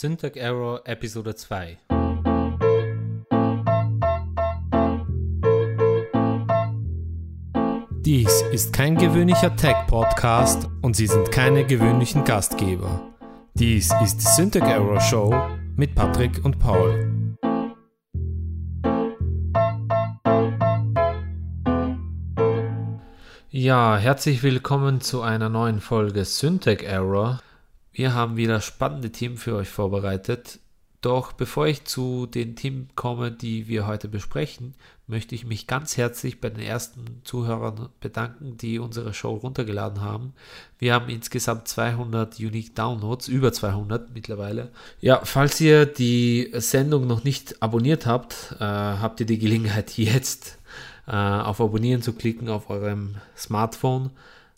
Syntax Error Episode 2 Dies ist kein gewöhnlicher Tech-Podcast und Sie sind keine gewöhnlichen Gastgeber. Dies ist die Syntax Error Show mit Patrick und Paul. Ja, herzlich willkommen zu einer neuen Folge Syntax Error. Wir haben wieder spannende Themen für euch vorbereitet. Doch bevor ich zu den Themen komme, die wir heute besprechen, möchte ich mich ganz herzlich bei den ersten Zuhörern bedanken, die unsere Show runtergeladen haben. Wir haben insgesamt 200 Unique Downloads, über 200 mittlerweile. Ja, falls ihr die Sendung noch nicht abonniert habt, äh, habt ihr die Gelegenheit jetzt äh, auf Abonnieren zu klicken auf eurem Smartphone,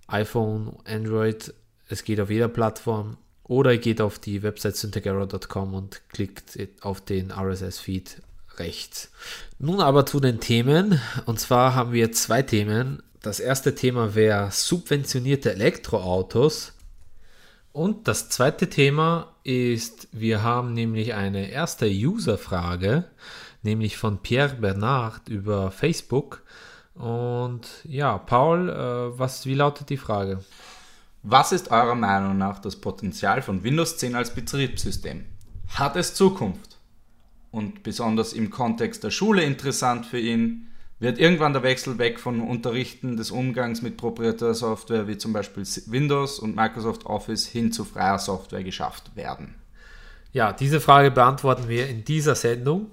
iPhone, Android. Es geht auf jeder Plattform. Oder ihr geht auf die Website syntagera.com und klickt auf den RSS-Feed rechts. Nun aber zu den Themen. Und zwar haben wir zwei Themen. Das erste Thema wäre subventionierte Elektroautos. Und das zweite Thema ist, wir haben nämlich eine erste User-Frage, nämlich von Pierre Bernard über Facebook. Und ja, Paul, äh, was, wie lautet die Frage? Was ist eurer Meinung nach das Potenzial von Windows 10 als Betriebssystem? Hat es Zukunft? Und besonders im Kontext der Schule interessant für ihn, wird irgendwann der Wechsel weg von Unterrichten des Umgangs mit proprietärer Software wie zum Beispiel Windows und Microsoft Office hin zu freier Software geschafft werden? Ja, diese Frage beantworten wir in dieser Sendung.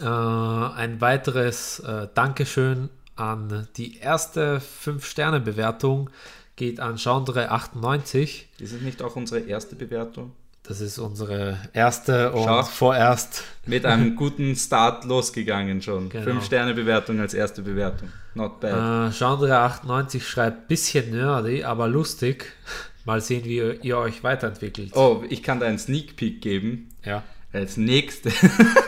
Äh, ein weiteres äh, Dankeschön an die erste 5-Sterne-Bewertung geht an Chandre98. Ist es nicht auch unsere erste Bewertung? Das ist unsre erste und Schau. vorerst. Mit einem guten Start losgegangen schon. Genau. Fünf Sterne Bewertung als erste Bewertung. Not bad. Äh, Chandre98 schreibt bisschen nerdy, aber lustig. Mal sehen, wie ihr, ihr euch weiterentwickelt. Oh, ich kann da einen Sneak Peek geben. Ja. Als nächstes,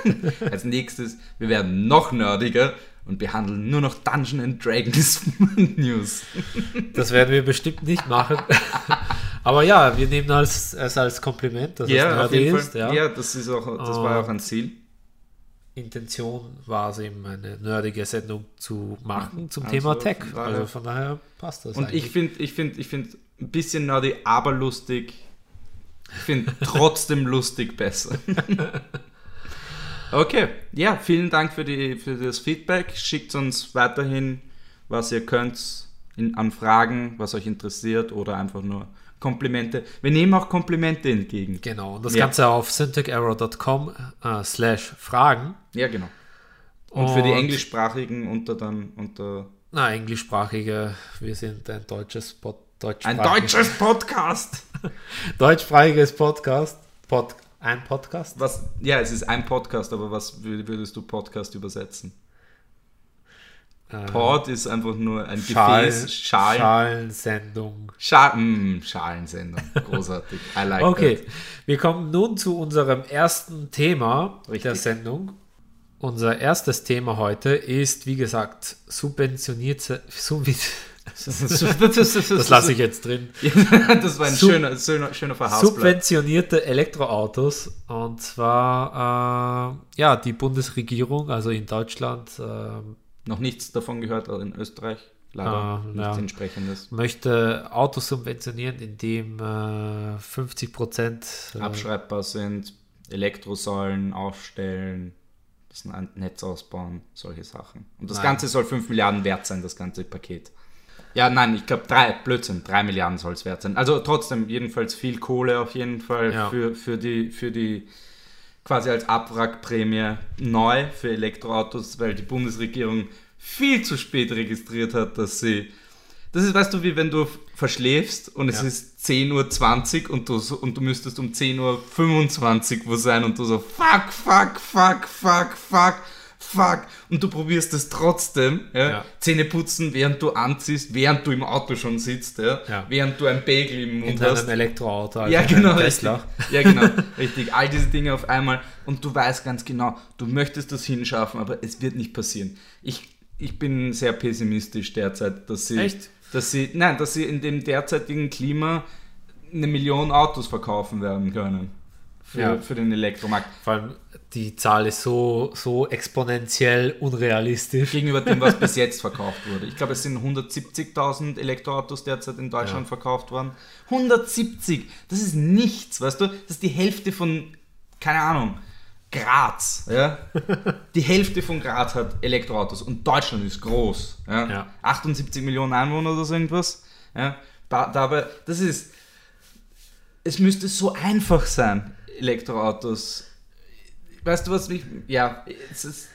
als nächstes, wir werden noch nerdiger und behandeln nur noch Dungeon and Dragons News. Das werden wir bestimmt nicht machen. aber ja, wir nehmen als, es als Kompliment, dass es auf jeden ist. Fall. Ja. Ja, das, ist auch, das war auch ein Ziel. Intention war es eben, eine nerdige Sendung zu machen zum Also Thema Tech. von daher- Also von daher passt das Und eigentlich. ich finde, ich finde, ich finde ein bisschen nerdy, aber lustig. Ich finde trotzdem lustig besser. Okay, ja, vielen Dank für, die, für das Feedback. Schickt uns weiterhin, was ihr könnt in, an Fragen, was euch interessiert oder einfach nur Komplimente. Wir nehmen auch Komplimente entgegen. Genau, und das Ja. Ganze auf syntacserror.com äh, slash Fragen. Ja, genau. Und, für die englischsprachigen unter dann unter Na, englischsprachige, wir sind ein deutsches Pod, ein deutsches Podcast. deutschsprachiges Podcast. Pod, ein Podcast? Was? Ja, es ist ein Podcast, aber was wür- würdest du Podcast übersetzen? Äh, Pod ist einfach nur ein Schal, Gefäß, Schal, Schalensendung. Schal, mm, Schalensendung. Großartig. I like Okay, that. wir kommen nun zu unserem ersten Thema Richtig. der Sendung. Unser erstes Thema heute ist, wie gesagt, subventionierte. Sub das lasse ich jetzt drin. das war ein Sub- schöner, schöner, schöner Verhaspler. Subventionierte Elektroautos. Und zwar, äh, ja, die Bundesregierung, also in Deutschland, äh, Noch nichts davon gehört, in Österreich leider Ah, nichts ja. entsprechendes. möchte Autos subventionieren, indem äh, 50 Prozent äh, Abschreibbar sind, Elektrosäulen aufstellen, das Netz ausbauen, solche Sachen. Und das Nein. Ganze soll 5 Milliarden wert sein, das ganze Paket. Ja, nein, ich glaube drei, Blödsinn, 3 Milliarden soll es wert sein. Also trotzdem, jedenfalls viel Kohle auf jeden Fall Ja. für, für, die, für die quasi als Abwrackprämie neu für Elektroautos, weil die Bundesregierung viel zu spät registriert hat, dass sie. Das ist, weißt du, wie wenn du verschläfst und es Ja. ist 10.20 Uhr und du, und du müsstest um 10.25 Uhr wo sein und du so fuck, fuck, fuck, fuck, fuck, fuck und du probierst es trotzdem, ja? Ja. Zähne putzen, während du anziehst, während du im Auto schon sitzt, ja? Ja. während du ein Bagel im Mund in hast. einem Elektroauto. also Ja, einem genau, Tesla. richtig. Ja, genau, richtig. All diese Dinge auf einmal und du weißt ganz genau, du möchtest das hinschaffen, aber es wird nicht passieren. Ich, ich bin sehr pessimistisch derzeit, dass sie, Echt? dass sie, nein, dass sie in dem derzeitigen Klima eine Million Autos verkaufen werden können. Für, Ja. für den Elektromarkt. Vor allem die Zahl ist so, so exponentiell unrealistisch. Gegenüber dem, was bis jetzt verkauft wurde. Ich glaube, es sind 170.000 Elektroautos derzeit in Deutschland Ja. verkauft worden. 170! Das ist nichts, weißt du? Das ist die Hälfte von, keine Ahnung, Graz. Ja? Die Hälfte von Graz hat Elektroautos und Deutschland ist groß. Ja? Ja. 78 Millionen Einwohner oder so irgendwas. Ja? Da, dabei, das ist, es müsste so einfach sein, Elektroautos. Weißt du, was mich, ja, ist,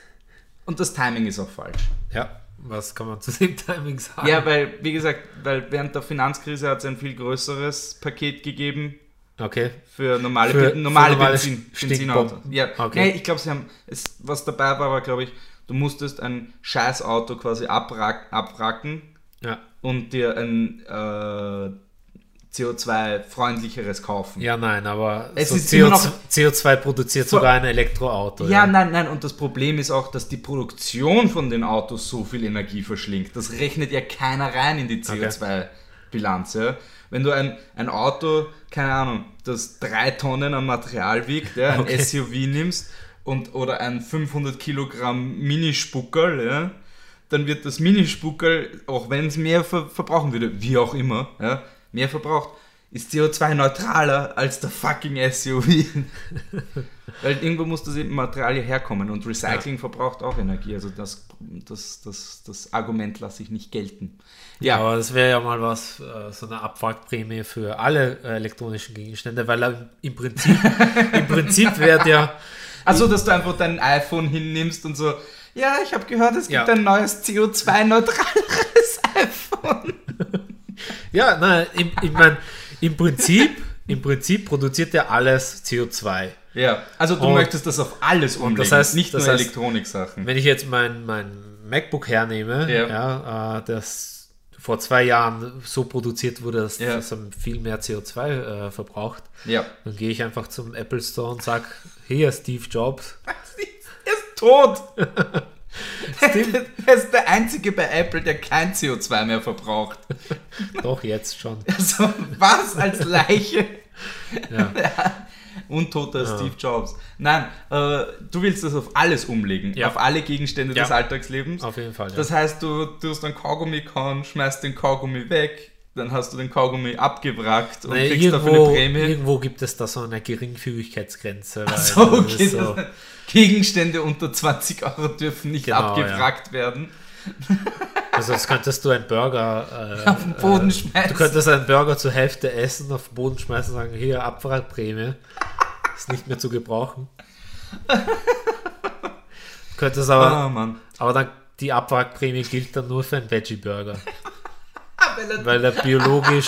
und das Timing ist auch falsch. Ja, was kann man zu dem Timing sagen? Ja, weil, wie gesagt, weil während der Finanzkrise hat es ein viel größeres Paket gegeben Okay. für normale, Für- normale für normale Benzin. Benzinautos. Ja, Okay. nee, ich glaube, sie haben, es, was dabei war, war, glaube ich, du musstest ein Scheißauto quasi abrack, abracken Ja. und dir ein äh, CO2-freundlicheres kaufen. Ja, nein, aber Es so ist CO2, noch- CO2 produziert sogar ein Elektroauto. Ja, nein, nein, und das Problem ist auch, dass die Produktion von den Autos so viel Energie verschlingt. Das rechnet ja keiner rein in die CO2-Bilanz. Ja? Wenn du ein, ein Auto, keine Ahnung, das drei Tonnen an Material wiegt, ja, ein Okay. SUV nimmst und, oder ein 500 Kilogramm Minispuckerl, ja, dann wird das Minispuckerl, auch wenn es mehr ver verbrauchen würde, wie auch immer, ja, mehr verbraucht, ist CO2-neutraler als der fucking SUV. Weil irgendwo muss das eben Material ja herkommen und Recycling verbraucht auch Energie. Also das, das, das, das Argument lasse ich nicht gelten. Ja, Aber das wäre ja mal was, äh, so eine Abwrackprämie für alle äh, elektronischen Gegenstände, weil im Prinzip, im Prinzip wäre der, also dass du einfach dein iPhone hinnimmst und so, ja, ich habe gehört, es gibt Ja. ein neues CO2-neutraleres iPhone. Ja, nein, im, ich mein, im Prinzip, im Prinzip produziert er alles CO2. Ja, also du Und- möchtest das auf alles umlegen, das heißt- nicht das nur Elektroniksachen. Wenn ich jetzt mein, mein MacBook hernehme, Ja. ja. äh, das vor zwei Jahren so produziert wurde, dass Ja. das viel mehr CO2 äh, verbraucht, Ja. dann gehe ich einfach zum Apple Store und sage, hier Steve Jobs, Er ist tot. er ist der Einzige bei Apple, der kein CO2 mehr verbraucht. doch jetzt schon. Also, was als Leiche? Ja. Untoter Steve Jobs. Nein, äh, du willst das auf alles umlegen, Ja. auf alle Gegenstände Ja. des Alltagslebens. Auf jeden Fall. Ja. Das heißt, du tust einen Kaugummi kauen, schmeißt den Kaugummi weg, dann hast du den Kaugummi abgewrackt und Nee, kriegst dafür irgendwo, eine Prämie. irgendwo gibt es da so eine Geringfügigkeitsgrenze. weil So, okay. so, Gegenstände unter 20 Euro dürfen nicht Genau, abgewrackt werden. also das könntest du einen Burger äh, Auf den Boden äh, schmeißen. Du könntest einen Burger zur Hälfte essen, auf den Boden schmeißen und sagen, hier Abwrackprämie. Ist nicht mehr zu gebrauchen. Du könntest aber, Mann. aber dann die Abwrackprämie gilt dann nur für einen Veggie-Burger, Weil er weil er biologisch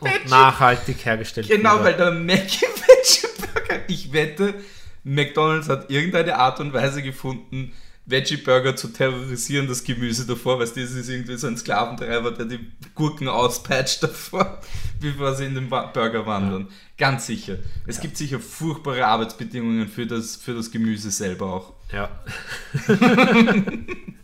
und nachhaltig hergestellt Genau, wurde. weil der Mackie Veggie Burger, ich wette, McDonalds hat irgendeine Art und Weise gefunden, Veggie Burger zu terrorisieren, das Gemüse davor, weil das ist irgendwie so ein Sklaventreiber, der die Gurken auspeitscht davor, bevor sie in den Burger wandern. Ganz sicher. Es gibt sicher furchtbare Arbeitsbedingungen für das, für das Gemüse selber auch. Ja.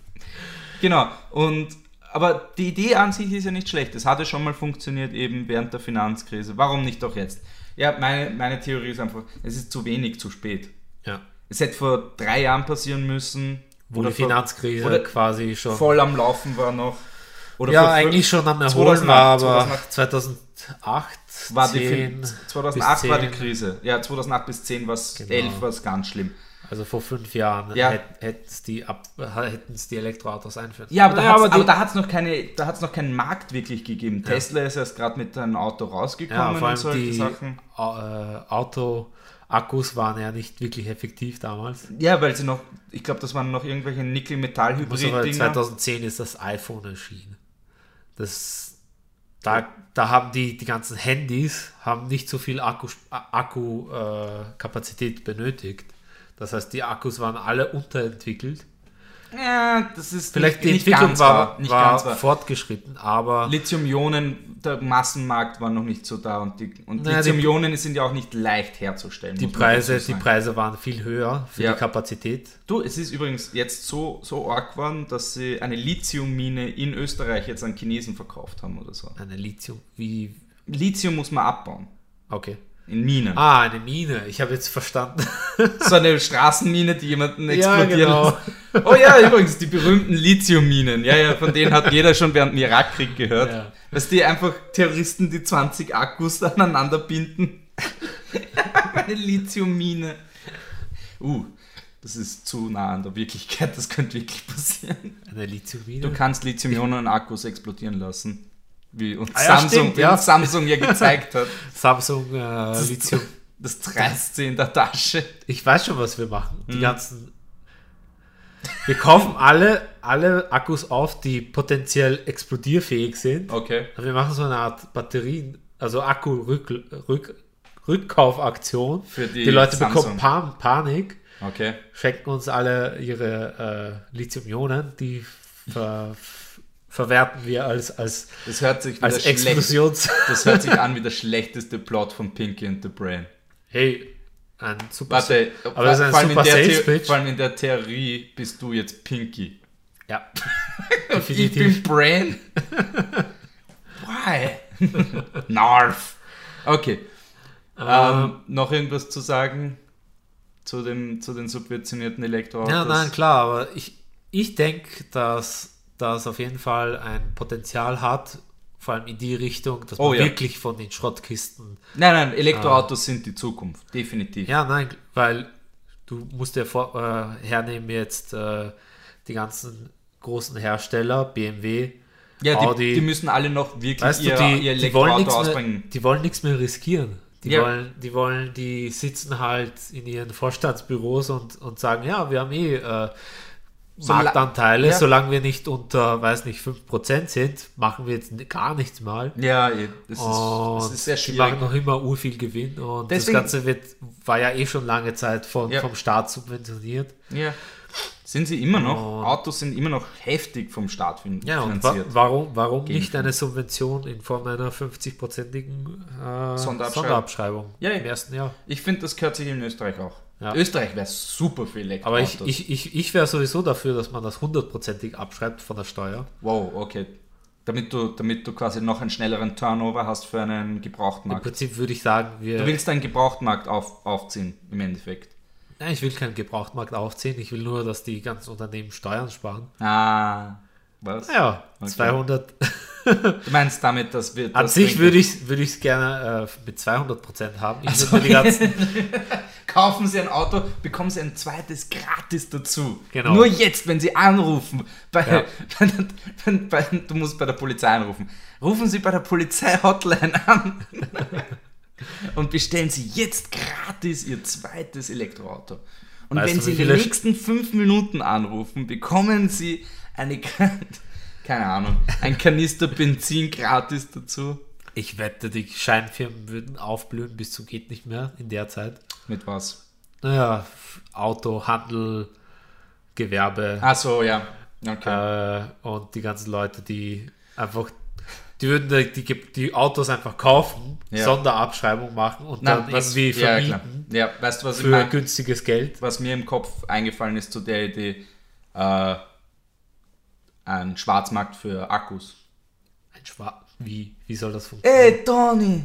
Genau. Und aber die Idee an sich ist ja nicht schlecht. Es hatte schon mal funktioniert eben während der Finanzkrise. Warum nicht auch jetzt? Ja, meine, meine Theorie ist einfach, es ist zu wenig, zu spät. Ja. Es hätte vor drei Jahren passieren müssen. Wo die vor- Finanzkrise oder quasi schon voll am Laufen war noch. Oder ja, vor eigentlich schon am Erholen 2008, war, aber 2008, war die 10, Fin- 2008 bis war die 10. Krise. Ja, 2008 bis 10 war es, Genau. 11 war es ganz schlimm. also vor fünf Jahren, Ja. hätt- hätten's die, die Elektroautos einführen. Ja, aber die- aber da hat es noch, keine- da hat's noch keinen Markt wirklich gegeben. Tesla ist erst gerade mit einem Auto ja, rausgekommen vor und allem solche die Sachen. Au- Auto-Akkus waren ja nicht wirklich effektiv damals. Ja, weil sie noch, ich glaube, das waren noch irgendwelche Nickel-Metall-Hybrid-Dinger. 2010 ist das iPhone erschienen. Das, da, da haben die, die ganzen Handys haben nicht so viel Akkukapazität Akku, äh, benötigt. Das heißt, die Akkus waren alle unterentwickelt. Ja, das ist Vielleicht nicht, die nicht Entwicklung ganz war, nicht war ganz wahr. fortgeschritten, aber Lithium-Ionen, der Massenmarkt war noch nicht so da und, die, und Naja, die- Lithium-Ionen sind ja auch nicht leicht herzustellen. die Preise, die. Preise waren viel höher für Ja. die Kapazität. Du, es ist übrigens jetzt so, so arg geworden, dass sie eine Lithiummine in Österreich jetzt an Chinesen verkauft haben oder so. Eine Lithium, wie, Lithium muss man abbauen. okay. In Minen. Ah, eine Mine. Ich habe jetzt verstanden. So eine Straßenmine, die jemanden Ja, explodieren genau. Oh ja, übrigens, die berühmten Lithiumminen. Ja, ja, von denen hat jeder schon während dem Irakkrieg gehört. Ja. Dass die einfach Terroristen die 20 Akkus aneinander binden. eine Lithiummine. Uh, das ist zu nah an der Wirklichkeit, das könnte wirklich passieren. Eine Lithiummine. Du kannst Lithium-Ionen-Akkus explodieren lassen. Wie uns, Ah ja, Samsung, stimmt, ja. Samsung ja gezeigt hat. Samsung äh, Lithium. Das treißt sie in der Tasche. Ich weiß schon, was wir machen. Hm. Die ganzen. Wir kaufen alle, alle Akkus auf, die potenziell explodierfähig sind. Okay. Und wir machen so eine Art Batterien, also Akku-Rück, Rück, Rückkaufaktion. Für die Leute Samsung. bekommen Pan Panik, Okay. schenken uns alle ihre äh, Lithium-Ionen, die ver verwerten wir als, als, Das hört sich als schlecht. Explosions... Das hört sich an wie der schlechteste Plot von Pinky and the Brain. hey, ein super... Warte, aber das ist ein vor, allem super in der Sales Pitch. vor allem in der Theorie bist du jetzt Pinky. Ja, ich bin Brain. Why? Narf. Okay. Ähm, noch irgendwas zu sagen zu, dem, zu den subventionierten Elektroautos? Ja, nein, klar, aber ich, ich denke, dass das auf jeden Fall ein Potenzial hat, vor allem in die Richtung, dass man Oh ja. wirklich von den Schrottkisten. Nein, nein, Elektroautos sind die Zukunft. Definitiv. Ja, nein, weil du musst dir vor, äh, hernehmen jetzt äh, die ganzen großen Hersteller, BMW, Ja, die, Audi. die müssen alle noch wirklich weißt ihr, du, die, ihr die, wollen Elektroauto nichts mehr, ausbringen. die wollen nichts mehr riskieren. Die, Ja. wollen, die wollen, die sitzen halt in ihren Vorstandsbüros und, und sagen, ja, wir haben eh äh, Marktanteile, Ja. solange wir nicht unter, weiß nicht, 5% sind, machen wir jetzt gar nichts mal. Ja, eh, das ist, das ist sehr die schwierig. machen noch immer ur viel Gewinn und Deswegen- das Ganze wird, war ja eh schon lange Zeit von, Ja. vom Staat subventioniert. Ja. Sind sie immer noch? Und- Autos sind immer noch heftig vom Staat fin Ja, und wa finanziert. warum, warum Gegen nicht eine Subvention in Form einer 50-prozentigen äh, Sonderabschreibung. Sonderabschreibung Ja, ja. im ersten Jahr? Ich finde, das gehört sich in Österreich auch. Ja. Österreich wäre super für Elektroautos. Aber ich, ich, ich, ich wäre sowieso dafür, dass man das hundertprozentig abschreibt von der Steuer. wow, okay. Damit du, damit du quasi noch einen schnelleren Turnover hast für einen Im Gebrauchtmarkt. Prinzip würde ich sagen, wir. Du willst einen Gebrauchtmarkt auf, aufziehen, im Endeffekt. Nein, ich will keinen Gebrauchtmarkt aufziehen. Ich will nur, dass die ganzen Unternehmen Steuern sparen. Ah, was? Ja, Okay. 200. Du meinst damit, dass wir. An das sich bringt- würde ich es gerne äh, mit 200% haben. Ich würde mir die ganzen. Kaufen Sie ein Auto, bekommen Sie ein zweites gratis dazu. Genau. Nur jetzt, wenn Sie anrufen. Bei, Ja. bei, bei, du musst bei der Polizei anrufen. Rufen Sie bei der Polizei-Hotline an und bestellen Sie jetzt gratis Ihr zweites Elektroauto. Und Weißt wenn du, Sie in den nächsten fünf Minuten anrufen, bekommen Sie eine, keine Ahnung, ein Kanister Benzin gratis dazu. Ich wette, die Scheinfirmen würden aufblühen bis zum geht nicht mehr in der Zeit. Mit was? Naja, Auto, Handel, Gewerbe Ach so, ja. Okay. äh, und die ganzen Leute, die einfach, die würden die, die, die Autos einfach kaufen, Ja. Sonderabschreibung machen und Na, dann was- irgendwie ja, vermieten Ja, weißt du, was ich für meine? günstiges Geld. Was mir im Kopf eingefallen ist zu der Idee, äh, ein Schwarzmarkt für Akkus. Ein Schwa wie, wie soll das funktionieren? Ey, Toni,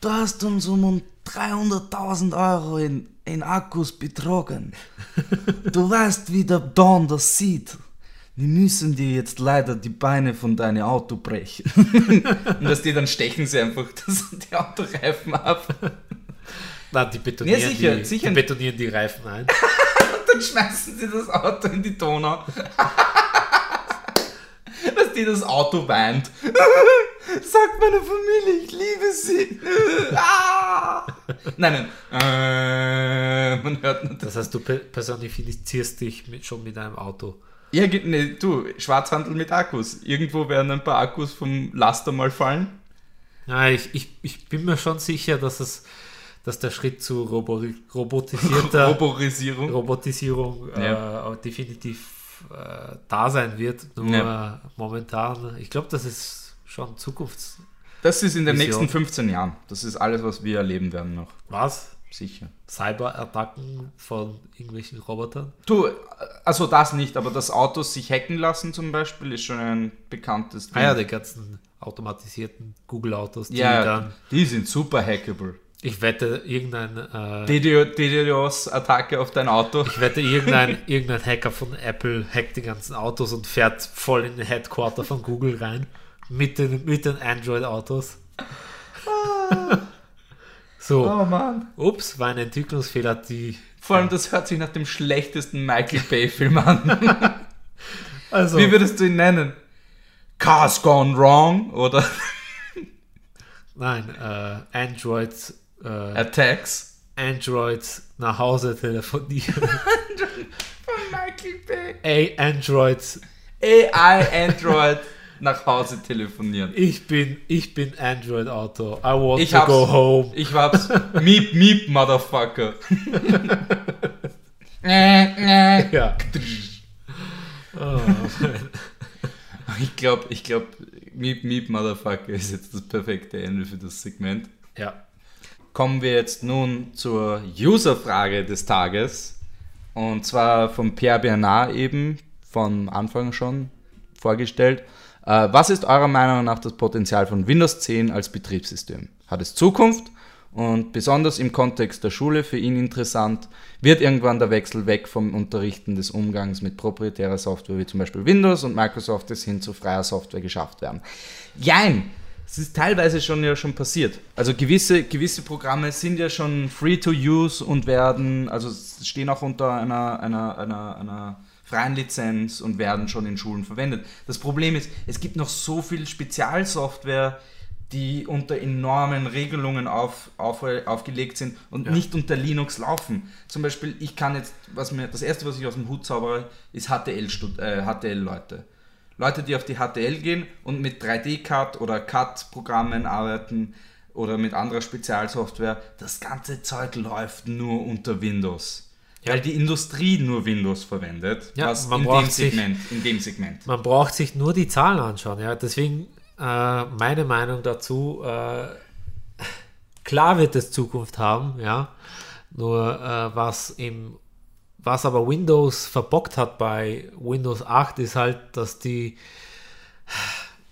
du hast uns um 300.000 Euro in, in Akkus betrogen. Du weißt, wie der Don das sieht. Wir müssen dir jetzt leider die Beine von deinem Auto brechen. Und dass die dann stechen sie einfach das, die Autoreifen ab. Na, die betonieren, Ja, sicher, die, sicher. die betonieren die Reifen ein. Dann schmeißen sie das Auto in die Donau. Dass die das Auto weint. Sagt meine Familie, ich liebe sie. Ah! Nein, nein. Äh, man hört nur das. Heißt, du pe- personifizierst dich mit, schon mit einem Auto. Ja, nee, du, Schwarzhandel mit Akkus. Irgendwo werden ein paar Akkus vom Laster mal fallen. Ja, ich, ich, ich bin mir schon sicher, dass es dass der Schritt zu robo robotisierter Roborisierung. Robotisierung Ja. äh, definitiv äh, da sein wird. Nur Ja. momentan, ich glaube, das ist schon Zukunfts... Das ist in den Vision. nächsten 15 Jahren. Das ist alles, was wir erleben werden noch. Was? Sicher. Cyberattacken von irgendwelchen Robotern? Du, also das nicht, aber dass Autos sich hacken lassen zum Beispiel, ist schon ein bekanntes Ding. Ah ja, die ganzen automatisierten Google-Autos, die ja, dann... die sind super hackable. Ich wette, irgendein, äh, DDo- DDoS-Attacke auf dein Auto. ich wette, irgendein, irgendein Hacker von Apple hackt die ganzen Autos und fährt voll in den Headquarter von Google rein. Mit den, mit den Android-Autos. so, Oh Mann. ups, war ein Entwicklungsfehler, die. Vor allem, das hört sich nach dem schlechtesten Michael Bay-Film an. Also, Wie würdest du ihn nennen? Cars Gone Wrong oder nein, äh, Android, äh, Attacks? Android nach Hause telefonieren. Von Michael Bay. Ey, Android, AI Android nach Hause telefonieren. ich bin, ich bin Android-Auto. I want Ich to go home. Ich hab's. Miep, miep, Motherfucker. Ja. Oh, ich glaube, ich glaub, Miep, miep, Motherfucker ist jetzt das perfekte Ende für das Segment. ja. Kommen wir jetzt nun zur User-Frage des Tages. Und zwar von Pierre Bernard eben, von Anfang schon vorgestellt. Äh, was ist eurer Meinung nach das Potenzial von Windows 10 als Betriebssystem? Hat es Zukunft? Und besonders im Kontext der Schule für ihn interessant, wird irgendwann der Wechsel weg vom Unterrichten des Umgangs mit proprietärer Software wie zum Beispiel Windows und Microsoft hin zu freier Software geschafft werden. Jein! Es ist teilweise schon ja schon passiert. Also gewisse, gewisse Programme sind ja schon free to use und werden, also stehen auch unter einer, einer, einer, einer freien Lizenz und werden schon in Schulen verwendet. Das Problem ist, es gibt noch so viel Spezialsoftware, die unter enormen Regelungen auf, auf, aufgelegt sind und Ja. nicht unter Linux laufen. Zum Beispiel, ich kann jetzt, was mir, das erste, was ich aus dem Hut zaubere, ist HTL-Leute. Äh, HTL-Leute. Leute, die auf die HTL gehen und mit 3D-Cut oder Cut-Programmen arbeiten oder mit anderer Spezialsoftware, das ganze Zeug läuft nur unter Windows. Ja. Weil die Industrie nur Windows verwendet, Ja, was man in dem, braucht sich- Segment, in dem Segment. Man braucht sich nur die Zahlen anschauen. Ja? Deswegen äh, meine Meinung dazu, äh, klar wird es Zukunft haben, ja. Nur äh, was im was aber Windows verbockt hat bei Windows 8 ist halt, dass die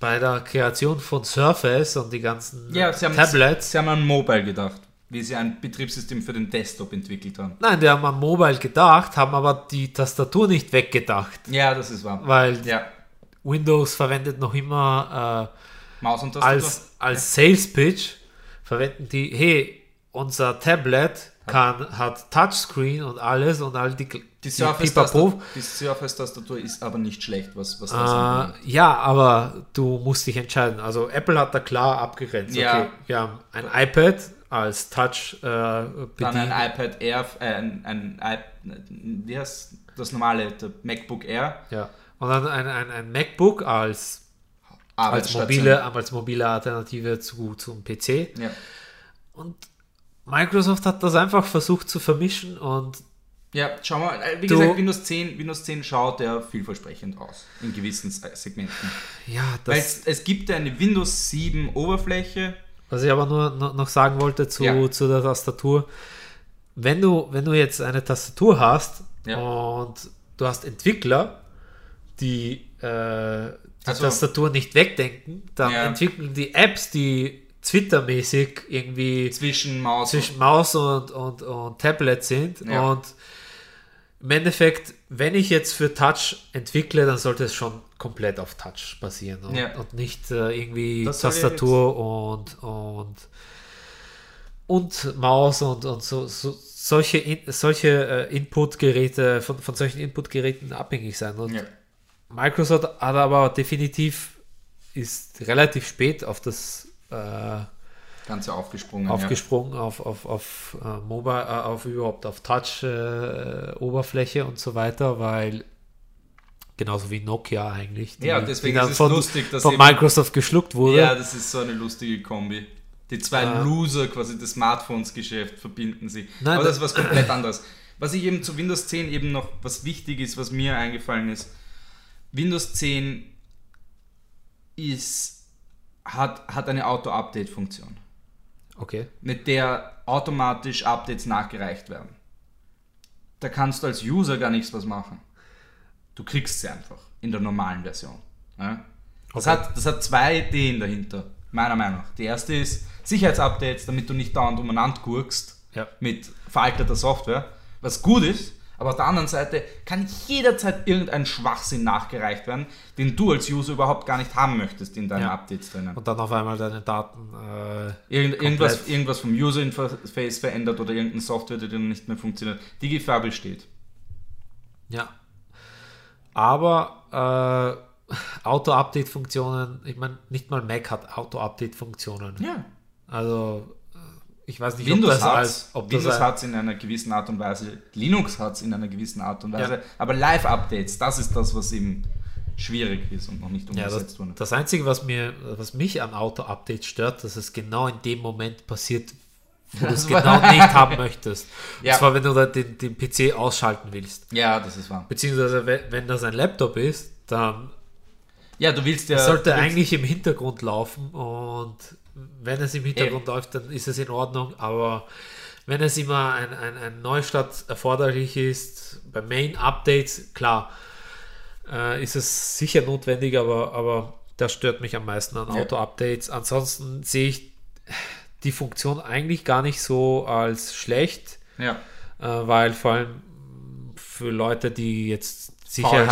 bei der Kreation von Surface und die ganzen Ja, sie haben, Tablets, sie haben an Mobile gedacht, wie sie ein Betriebssystem für den Desktop entwickelt haben. nein, die haben an Mobile gedacht, haben aber die Tastatur nicht weggedacht, Ja, das ist wahr. weil Ja, Windows verwendet noch immer äh, Maus und Tastatur. als, als Sales Pitch verwenden die, hey, unser Tablet kann, hat Touchscreen und alles und all die, die Surface-Tastatur ist aber nicht schlecht, was, was das Äh, anbelangt. ja, aber du musst dich entscheiden. Also Apple hat da klar abgegrenzt. Ja. Okay, wir haben ein iPad als Touch äh, Dann ein iPad Air, äh, ein, ein, ein, wie heißt das normale, der MacBook Air, Ja. Und dann ein, ein, ein MacBook als, als, mobile, als mobile Alternative zu, zum PC. Ja. Und Microsoft hat das einfach versucht zu vermischen und ja, schau mal, äh, wie Du- gesagt, Windows 10, Windows 10 schaut ja vielversprechend aus in gewissen Se- Segmenten. ja, Weil das, es, es gibt ja eine Windows 7 Oberfläche, Was ich aber nur no- noch sagen wollte zu, Ja. zu der Tastatur. Wenn du, wenn du jetzt eine Tastatur hast Ja. und du hast Entwickler, die äh, die Also- Tastatur nicht wegdenken, dann Ja. entwickeln die Apps, die Twitter-mäßig irgendwie zwischen Maus zwischen Maus und, und, und Tablet sind. Ja. Und im Endeffekt, wenn ich jetzt für Touch entwickle, dann sollte es schon komplett auf Touch basieren und, Ja. und nicht äh, irgendwie Das Tastatur und, und, und Maus und, und so, so solche, In, solche äh, Inputgeräte, von, von solchen Inputgeräten abhängig sein. Und Ja. Microsoft hat aber definitiv ist relativ spät auf das äh, Ganze aufgesprungen. aufgesprungen auf, auf, auf äh, Mobile, äh, auf überhaupt auf Touch-Oberfläche und so weiter, weil genauso wie Nokia eigentlich, Ja, deswegen dann ist es von, lustig, dass von eben- Microsoft geschluckt ja. wurde. ja, das ist so eine lustige Kombi. Die zwei. Loser quasi des Smartphones-Geschäft verbinden sie. Nein, Aber da- das ist was komplett anderes. Was ich eben zu Windows 10 eben noch, was wichtig ist, was mir eingefallen ist, Windows 10 ist, hat, hat eine Auto-Update-Funktion. Okay. mit der automatisch Updates nachgereicht werden. Da kannst du als User gar nichts was machen. Du kriegst sie einfach in der normalen Version. Ja? Das, Okay. hat, das hat zwei Ideen dahinter. Meiner Meinung nach. Die erste ist Sicherheitsupdates, damit du nicht dauernd umeinander gurkst Ja. mit veralteter Software, was gut ist. Aber auf der anderen Seite kann jederzeit irgendein Schwachsinn nachgereicht werden, den du als User überhaupt gar nicht haben möchtest in deinen Ja. Updates drinnen. Und dann auf einmal deine Daten. Äh, Irgend, irgendwas, irgendwas vom User Interface verändert oder irgendeine Software, die dann nicht mehr funktioniert. Die Gefahr besteht. Ja. Aber äh, Auto-Update-Funktionen, ich meine, nicht mal Mac hat Auto-Update-Funktionen. Ja. Also, ich weiß nicht, Windows ob das hat als. Ob das Windows ein- hat es in einer gewissen Art und Weise, Linux hat es in einer gewissen Art und Weise, Ja. aber Live-Updates, das ist das, was eben schwierig ist und noch nicht Ja, umgesetzt das, wurde. das Einzige, was, mir, was mich an Auto-Updates stört, dass es genau in dem Moment passiert, wo du es Das genau nicht haben möchtest. Ja. Und zwar, wenn du da den, den PC ausschalten willst. Ja, das ist wahr. Beziehungsweise, wenn, wenn das ein Laptop ist, dann Ja, du willst ja. sollte du willst, eigentlich im Hintergrund laufen und wenn es im Hintergrund läuft, dann ist es in Ordnung, aber wenn es immer ein, ein, ein Neustart erforderlich ist, bei Main-Updates, klar, äh, ist es sicher notwendig, aber, aber das stört mich am meisten an Ja. Auto-Updates. Ansonsten sehe ich die Funktion eigentlich gar nicht so als schlecht, Ja. äh, weil vor allem für Leute, die jetzt Faul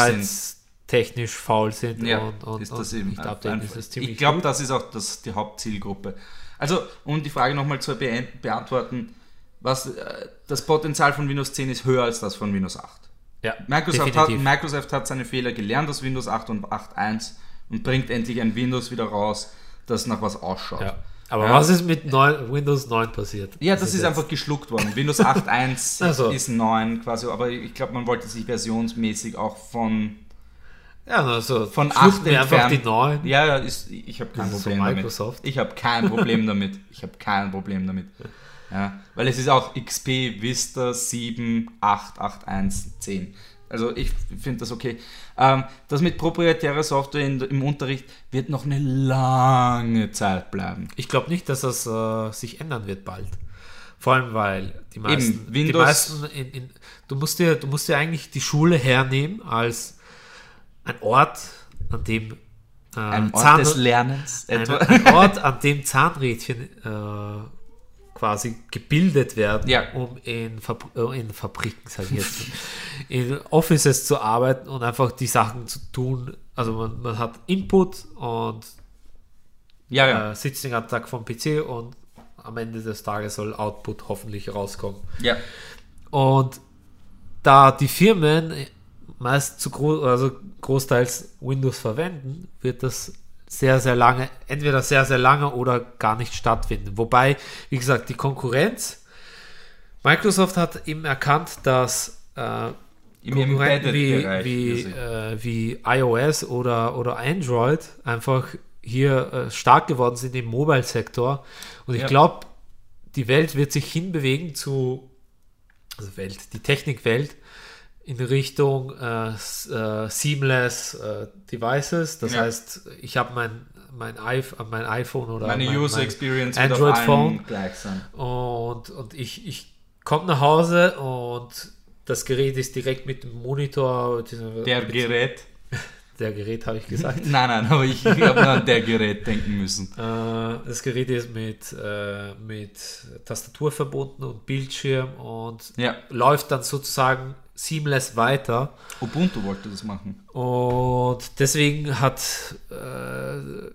sicherheitstechnisch faul sind Ja, und, und, ist das und eben nicht updaten, ein- ist das Ich glaube, das ist auch das, die Hauptzielgruppe. Also, um die Frage nochmal zu beant- beantworten, was, äh, das Potenzial von Windows 10 ist höher als das von Windows 8. Ja, Microsoft hat. Microsoft hat seine Fehler gelernt aus Windows 8 und 8.1 und bringt endlich ein Windows wieder raus, das nach was ausschaut. Ja. Aber Ja. was ist mit 9, Windows 9 passiert? Ja, das ist jetzt- einfach geschluckt worden. Windows 8.1 Ach so. ist 9 quasi, aber ich glaube, man wollte sich versionsmäßig auch von, Ja, also von schluchten 8 wir einfach die 9. Ja, ja, ist, ich habe kein Das ist so Problem damit. Ich habe kein Problem damit. Ich habe kein Problem damit. Ja, weil es ist auch XP, Vista 7, 8, 8, 1, 10. Also ich finde das okay. Ähm, das mit proprietärer Software in, im Unterricht wird noch eine lange Zeit bleiben. Ich glaube nicht, dass das äh, sich ändern wird bald. Vor allem, weil die meisten, die Windows- meisten in, in, du musst dir, du musst dir eigentlich die Schule hernehmen als ein Ort, an dem äh, Ein Ort Zahn- des Lernens. ein, ein Ort, an dem Zahnrädchen äh, quasi gebildet werden, Ja. um in, Fabri äh, in Fabriken, sage ich jetzt, in Offices zu arbeiten und einfach die Sachen zu tun. Also man, man hat Input und Ja, ja. äh, sitzt den ganzen Tag vom PC und am Ende des Tages soll Output hoffentlich rauskommen. ja. Und da die Firmen meist zu gro also großteils Windows verwenden, wird das sehr, sehr lange, entweder sehr, sehr lange oder gar nicht stattfinden. Wobei, wie gesagt, die Konkurrenz, Microsoft hat eben erkannt, dass äh, Konkurrenten wie, wie, äh, wie iOS oder, oder Android einfach hier äh, stark geworden sind im Mobile-Sektor. Und ich Ja. glaube, die Welt wird sich hinbewegen zu, also Welt, die Technikwelt in Richtung äh, äh, seamless äh, Devices. Das Ja. heißt, ich habe mein, mein, iPh mein iPhone oder Meine mein, User mein Experience Android Phone und, und ich, ich komme nach Hause und das Gerät ist direkt mit dem Monitor. Der Gerät. Der Gerät habe ich gesagt. Nein, nein, aber ich habe nur an der Gerät denken müssen. Äh, das Gerät ist mit, äh, mit Tastatur verbunden und Bildschirm und Ja. läuft dann sozusagen seamless weiter. Ubuntu wollte das machen. Und deswegen hat, äh,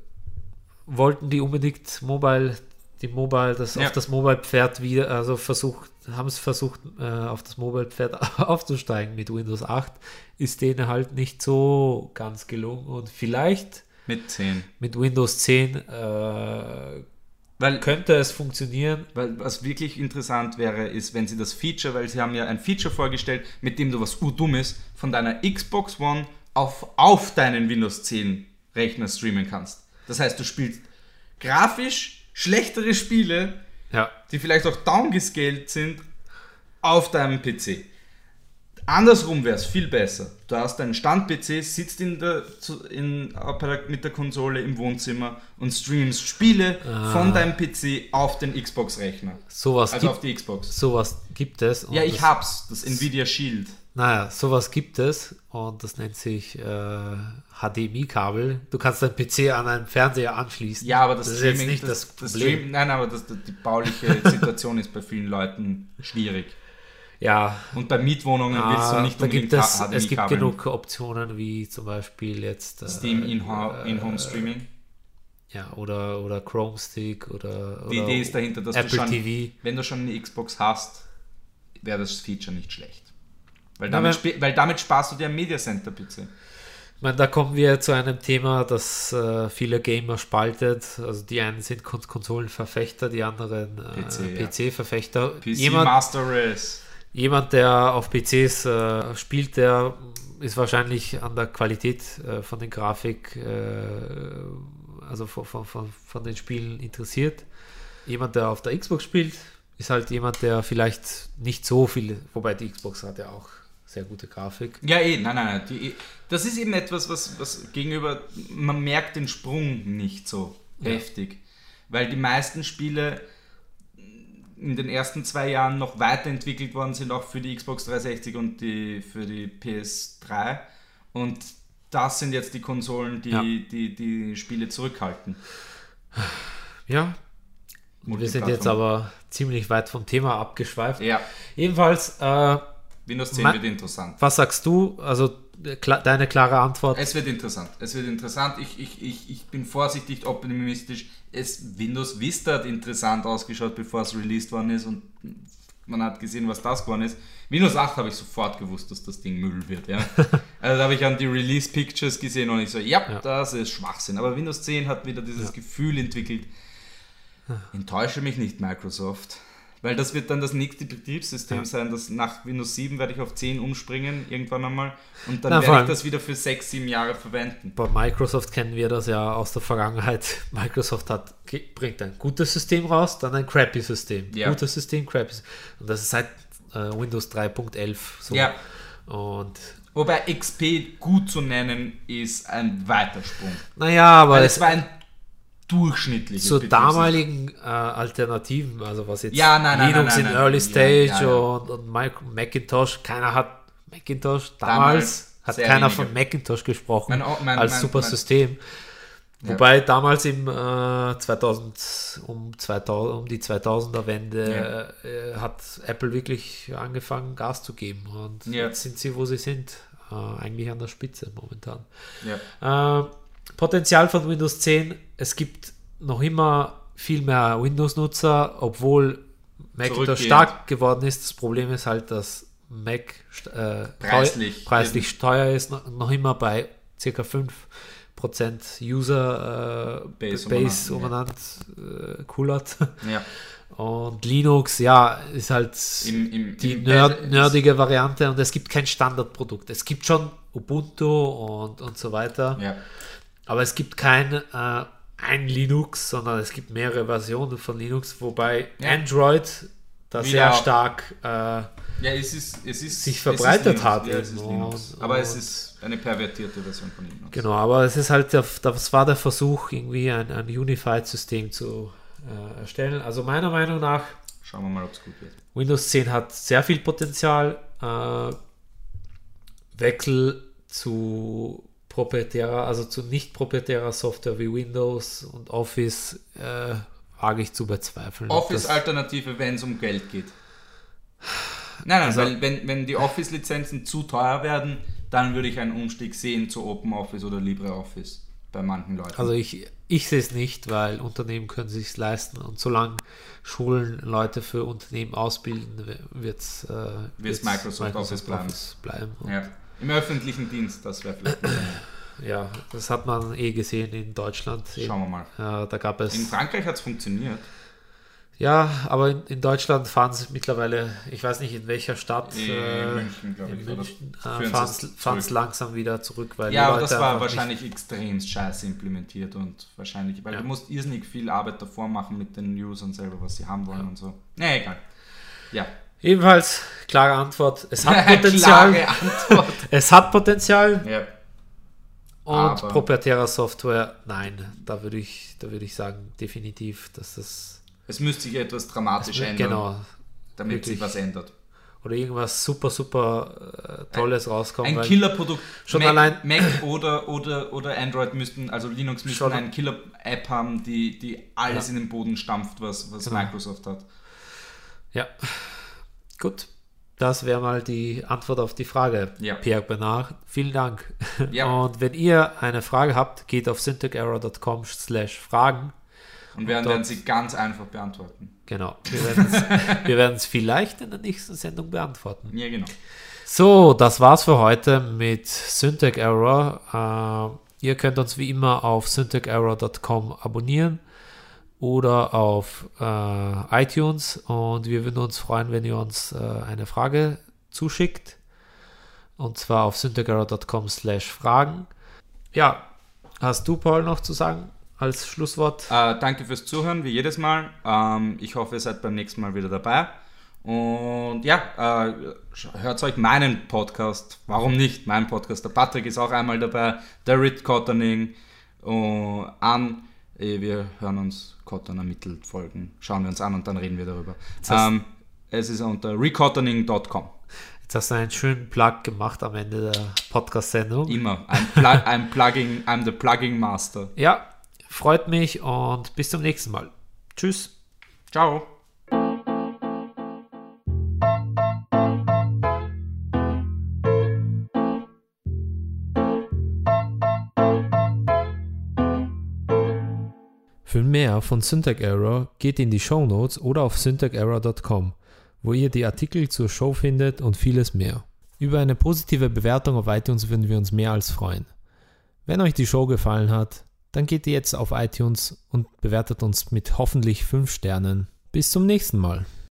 wollten die unbedingt Mobile, die Mobile, das Ja. auf das Mobile-Pferd wieder, also versucht, haben es versucht, äh, auf das Mobile-Pferd aufzusteigen mit Windows 8, ist denen halt nicht so ganz gelungen und vielleicht Mit 10. mit Windows 10 äh, Weil, könnte es funktionieren. weil was wirklich interessant wäre, ist, wenn sie das Feature, weil sie haben ja ein Feature vorgestellt, mit dem du was Dummes von deiner Xbox One auf, auf deinen Windows 10 Rechner streamen kannst. Das heißt, du spielst grafisch schlechtere Spiele, Ja, die vielleicht auch downgescaled sind, auf deinem PC. Andersrum wäre es viel besser. Du hast einen Stand-PC, sitzt in der, in, mit der Konsole im Wohnzimmer und streamst Spiele von deinem PC auf den Xbox-Rechner. sowas, Also gibt, auf die Xbox. sowas gibt es. Ja, ich das- hab's, das Nvidia Shield. Naja, sowas gibt es und das nennt sich äh, HDMI-Kabel. Du kannst deinen PC an einen Fernseher anschließen. Ja, aber das, ist Streaming, jetzt nicht das, das Problem. Stream, nein, aber das, die bauliche Situation ist bei vielen Leuten schwierig. Ja, Und bei Mietwohnungen willst du ah, nicht da gibt es, HDMI es gibt genug Optionen, wie zum Beispiel jetzt äh, Steam äh, In-Home Streaming. Ja, oder, oder Chrome Stick oder, Die oder Idee ist dahinter, dass Apple du schon, TV. wenn du schon eine Xbox hast, wäre das Feature nicht schlecht. Weil damit, spe- weil damit sparst du dir ein Media Center PC. Ich meine, da kommen wir zu einem Thema, das äh, viele Gamer spaltet. Also die einen sind Kon Konsolenverfechter, die anderen äh, PC, ja. PC-Verfechter. PC jemand, Master Race. Jemand, der auf PCs äh, spielt, der ist wahrscheinlich an der Qualität äh, von den Grafik, äh, also von, von, von, den Spielen interessiert. Jemand, der auf der Xbox spielt, ist halt jemand, der vielleicht nicht so viel, wobei die Xbox hat ja auch sehr gute Grafik. Ja, eh, nein, nein, nein. Die, das ist eben etwas, was, was gegenüber, man merkt den Sprung nicht so Ja. heftig. Weil die meisten Spiele in den ersten zwei Jahren noch weiterentwickelt worden sind, auch für die Xbox 360 und die, für die PS3. Und das sind jetzt die Konsolen, die Ja. die, die Spiele zurückhalten. Ja, wir sind jetzt aber ziemlich weit vom Thema abgeschweift. Ja, Jedenfalls, äh, Windows 10 Ma- wird interessant. was sagst du? Also äh, kla deine klare Antwort. Es wird interessant. Es wird interessant. Ich, ich, ich, ich bin vorsichtig optimistisch. Es, Windows Vista hat interessant ausgeschaut, bevor es released worden ist und man hat gesehen, was das geworden ist. Windows 8 habe ich sofort gewusst, dass das Ding Müll wird. Ja. also da habe ich an die Release Pictures gesehen und ich so, ja, Ja. das ist Schwachsinn. Aber Windows 10 hat wieder dieses Ja. Gefühl entwickelt. Enttäusche mich nicht, Microsoft. Weil das wird dann das nächste Betriebssystem Ja. sein, dass nach Windows 7 werde ich auf 10 umspringen, irgendwann einmal. Und dann Na, werde ich das wieder für 6, 7 Jahre verwenden. Bei Microsoft kennen wir das ja aus der Vergangenheit. Microsoft hat, bringt ein gutes System raus, dann ein crappy System. Ja. Gutes System, crappy System. Und das ist seit äh, Windows 3.11 so. Ja. Und Wobei XP gut zu nennen ist ein weiter Sprung. naja, aber Weil es war ein durchschnittliches zur damaligen äh, Alternativen, also was jetzt Ja, nein, nein, Linux nein, in. Early Stage ja, ja. Und, und Mic- Macintosh, keiner hat Macintosh damals, Damals hat keiner wenige. von Macintosh gesprochen Mein mein- als mein- super System. Wobei damals im äh, 2000 um 2000 um die 2000er Wende äh, hat Apple wirklich angefangen Gas zu geben und jetzt sind sie wo sie sind, äh, eigentlich an der Spitze momentan. Ja. Potenzial von Windows 10, es gibt noch immer viel mehr Windows-Nutzer, obwohl Macintosh stark geworden ist. Das Problem ist halt, dass Mac äh, Preislich. teu- preislich teuer ist, noch, noch immer bei ca. 5% User äh, Base Base, umeinander, umeinander äh, coolert. ja. Und Linux, ja, ist halt Im, im, die im nerd, nerdige Variante und es gibt kein Standardprodukt. Es gibt schon Ubuntu und, und so weiter. Ja. Aber es gibt kein äh, ein Linux, sondern es gibt mehrere Versionen von Linux, wobei Ja. Android da Wieder sehr stark äh, Ja, es ist, es ist sich es verbreitet ist Linux. hat Ja, es Linux. Aber es ist eine pervertierte Version von Linux. genau, aber es ist halt der, das war der Versuch irgendwie ein, ein Unified System zu äh, erstellen. Also meiner Meinung nach Schauen wir mal, ob es gut wird. Windows 10 hat sehr viel Potenzial. Äh, Wechsel zu proprietärer, also zu nicht proprietärer Software wie Windows und Office äh, wage ich zu bezweifeln. Office-Alternative, wenn es um Geld geht. Nein, nein, Also- weil wenn, wenn die Office-Lizenzen zu teuer werden, dann würde ich einen Umstieg sehen zu OpenOffice oder LibreOffice bei manchen Leuten. Also ich, ich sehe es nicht, weil Unternehmen können sich leisten und solange Schulen Leute für Unternehmen ausbilden, wird es äh, Wird's Microsoft Office bleiben. bleiben. Und ja. Im öffentlichen Dienst, das wäre vielleicht. ja, das hat man eh gesehen in Deutschland. Schauen wir mal. Äh, da gab es In Frankreich hat es funktioniert. Ja, aber in, in Deutschland fahren sie mittlerweile, ich weiß nicht in welcher Stadt, In äh, München, glaube ich. München, äh, sie fahren es langsam wieder zurück, weil Ja, aber das war wahrscheinlich extrem scheiße implementiert und wahrscheinlich, weil Ja. du musst irrsinnig viel Arbeit davor machen mit den Usern selber, was sie haben wollen und so. Nee, egal. Ja. Ebenfalls klare Antwort. Es hat Potenzial. Antwort. Es hat Potenzial ja. und Aber- proprietärer Software, nein. Da würde ich, da würde ich sagen, definitiv, dass das Es müsste sich etwas dramatisch ändern, genau. damit sich wirklich. was ändert. oder irgendwas super, super äh, Tolles rauskommt. Ein Killerprodukt. Schon Mac, allein- Mac oder, oder, oder Android müssten, also Linux müssten Schon- eine Killer-App haben, die, die alles Ja. in den Boden stampft, was, was Genau. Microsoft hat. Ja, gut. Das wäre mal die Antwort auf die Frage, Ja. Pierre Bernard. Vielen Dank. Ja. Und wenn ihr eine Frage habt, geht auf syntecherror.com slash Fragen. Und wir werden sie ganz einfach beantworten. Genau, wir werden es vielleicht in der nächsten Sendung beantworten. Ja, genau. So, das war's für heute mit Syntec Error. Äh, ihr könnt uns wie immer auf syntecerror.com abonnieren oder auf äh, iTunes und wir würden uns freuen, wenn ihr uns äh, eine Frage zuschickt und zwar auf syntecerror.com slash Fragen. Ja, hast du, Paul, noch zu sagen als Schlusswort? Äh, danke fürs Zuhören, wie jedes Mal. Ähm, ich hoffe, ihr seid beim nächsten Mal wieder dabei. Und ja, äh, hört euch meinen Podcast, warum nicht, mein Podcast. Der Patrick ist auch einmal dabei, der Rit Cotterning äh, an. Eh, Wir hören uns Cotterner Mittelfolgen, schauen wir uns an und dann reden wir darüber. Ähm, es ist unter recotterning.com. Jetzt hast du einen schönen Plug gemacht am Ende der Podcast-Sendung. Immer. Ein, Plu ein Plugging, I'm the Plugging Master. Ja, freut mich und bis zum nächsten Mal. Tschüss. Ciao. Für mehr von Syntax Error geht in die Show Notes oder auf syntacserror.com, wo ihr die Artikel zur Show findet und vieles mehr. Über eine positive Bewertung auf iTunes würden wir uns mehr als freuen. Wenn euch die Show gefallen hat, dann geht ihr jetzt auf iTunes und bewertet uns mit hoffentlich 5 Sternen. Bis zum nächsten Mal.